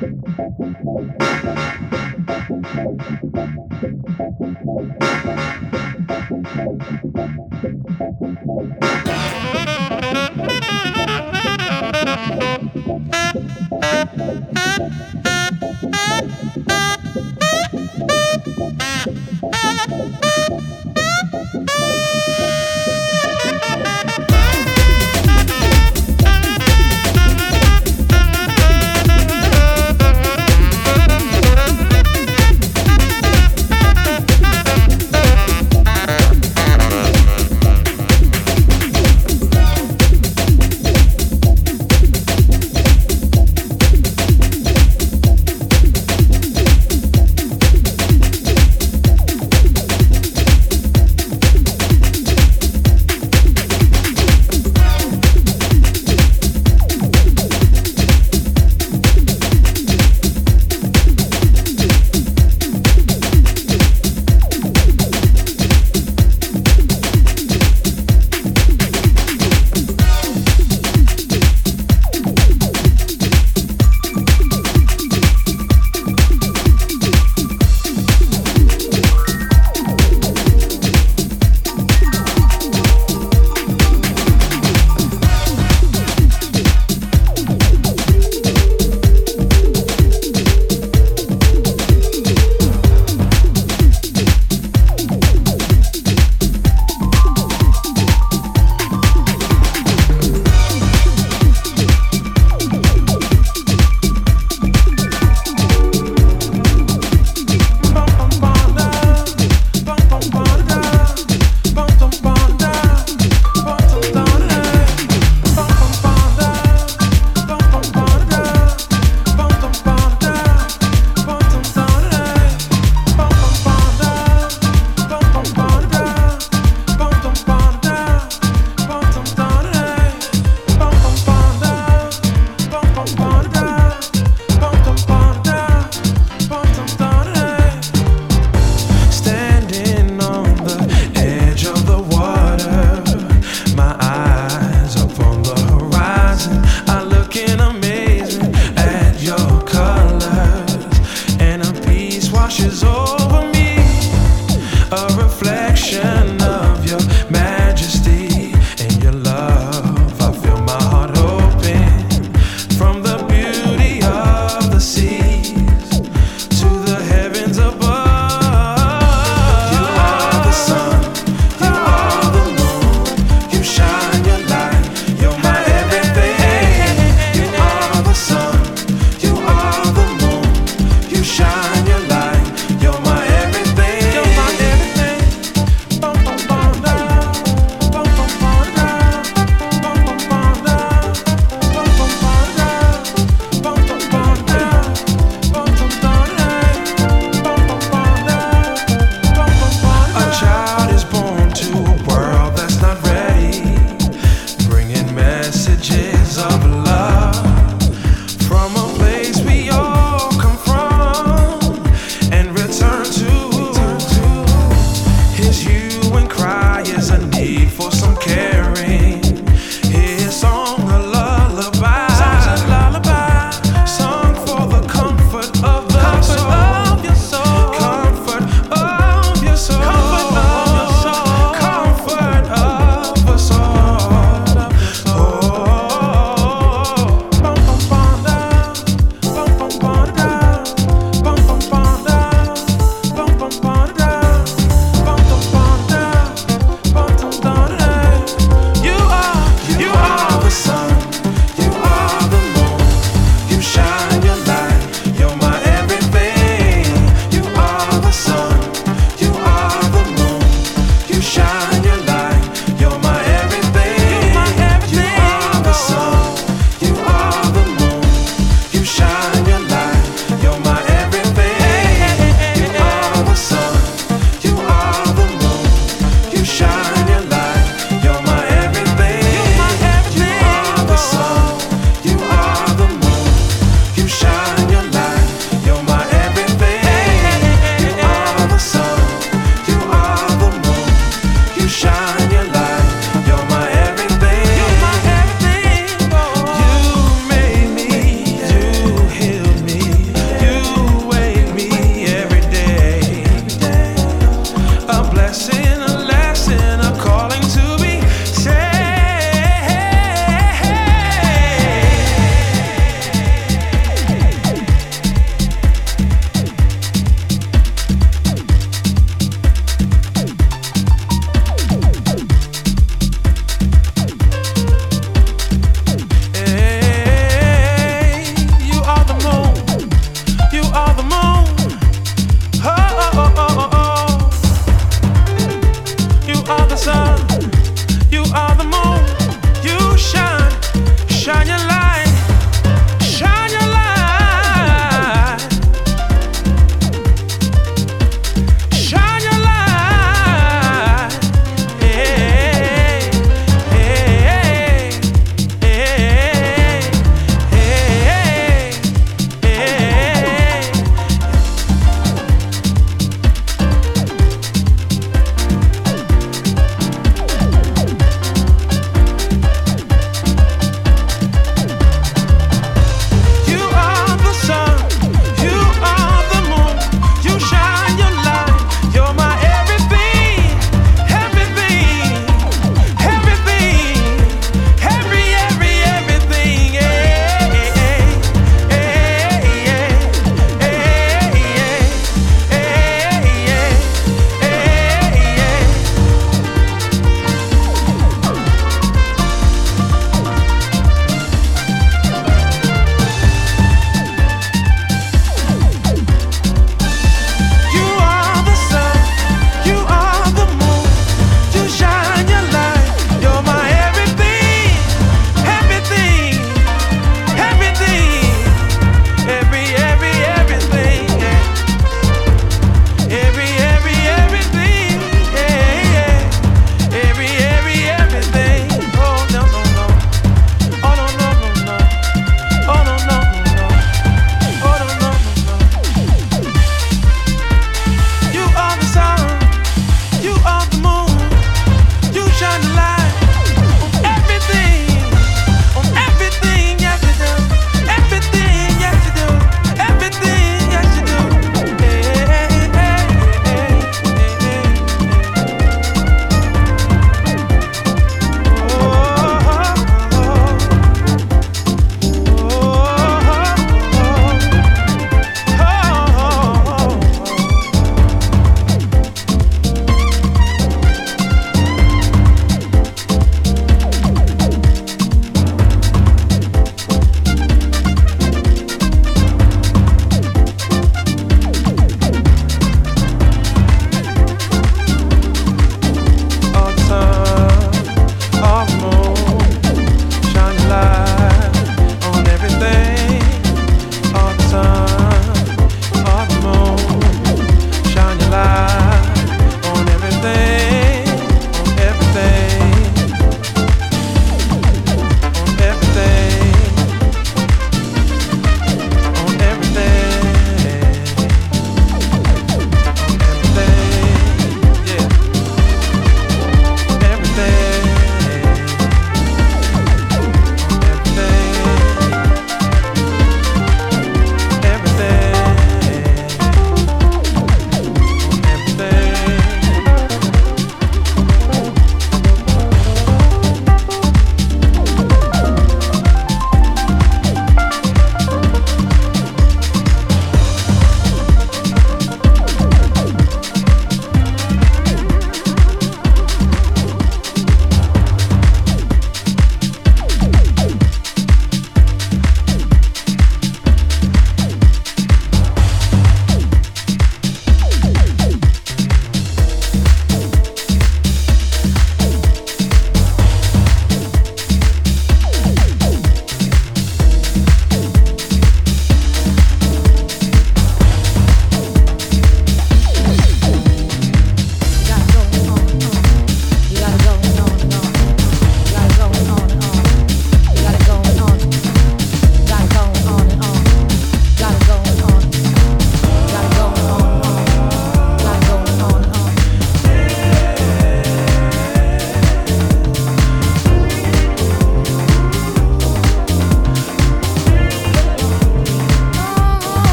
Thank you.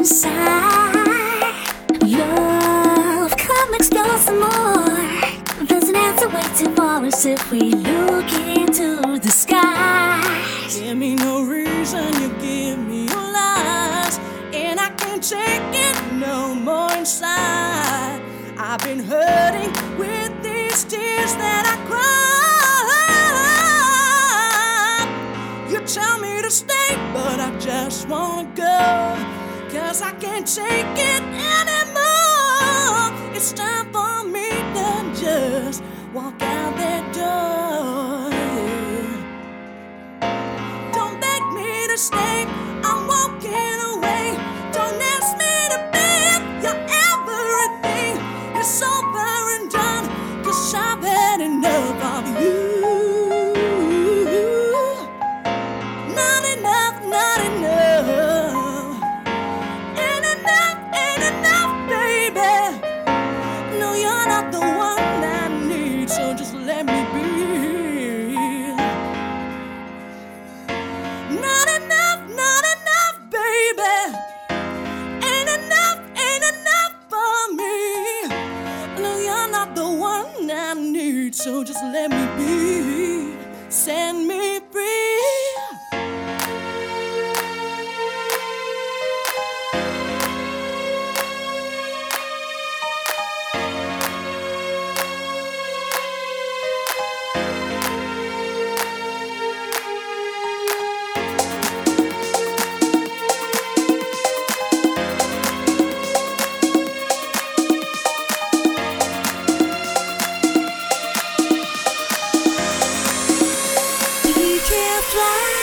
Inside. Love, come explore some more. There's an answer waiting for us if we look into the sky. Give me no reason, you give me your lies, and I can't take it no more inside. I've been hurting with these tears that I cry. You tell me to stay, but I just wanna go, cause I can't take it anymore. It's time for me to just walk out that door. yeah. Don't beg me to stay. Just let me be. Send me We can fly.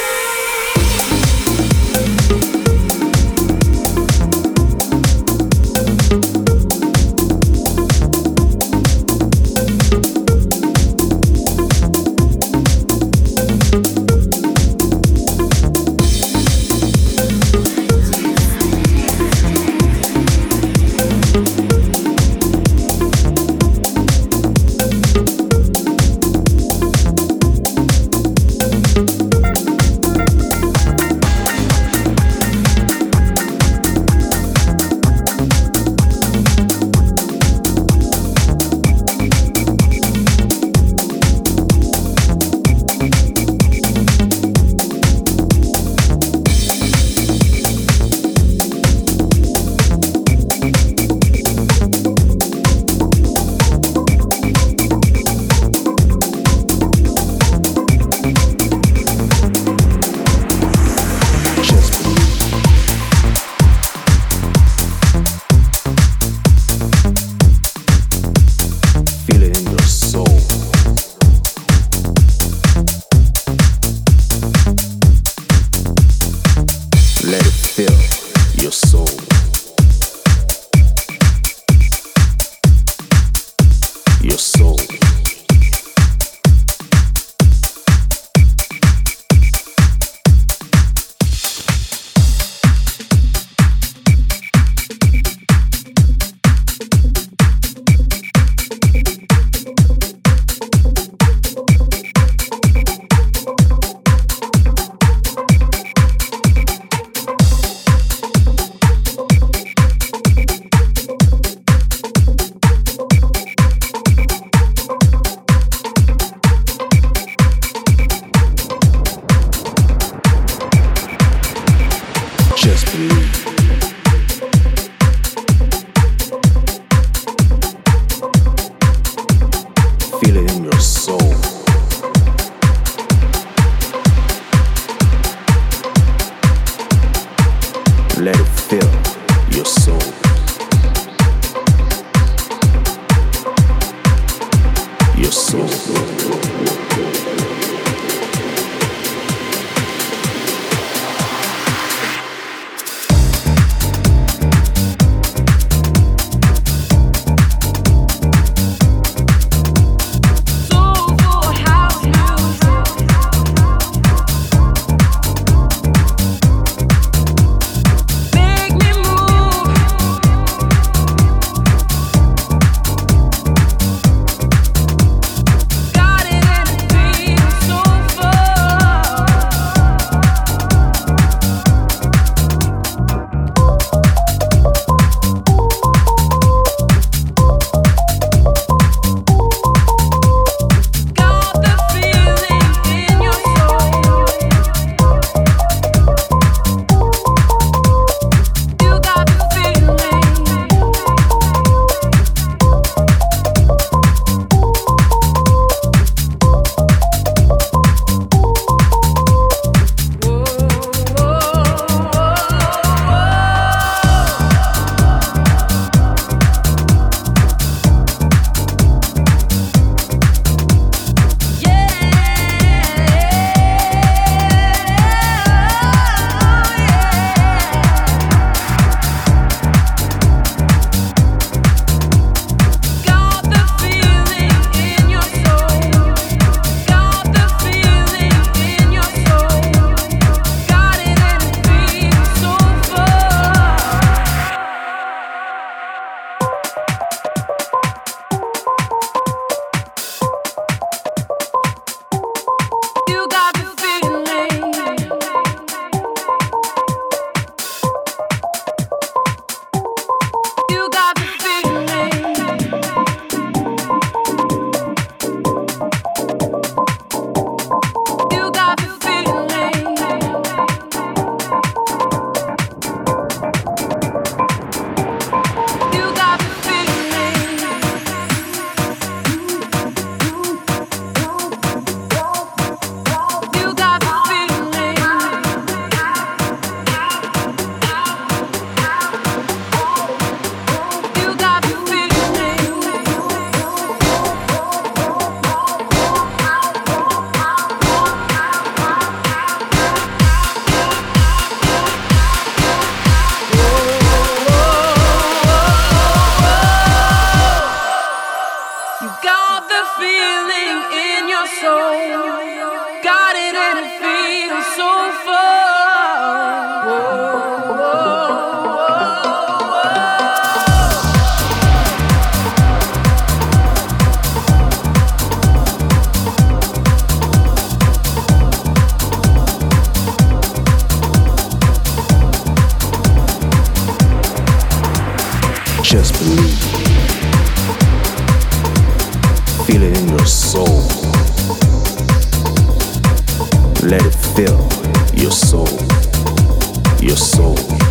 in your soul. Let it fill your soul, your soul.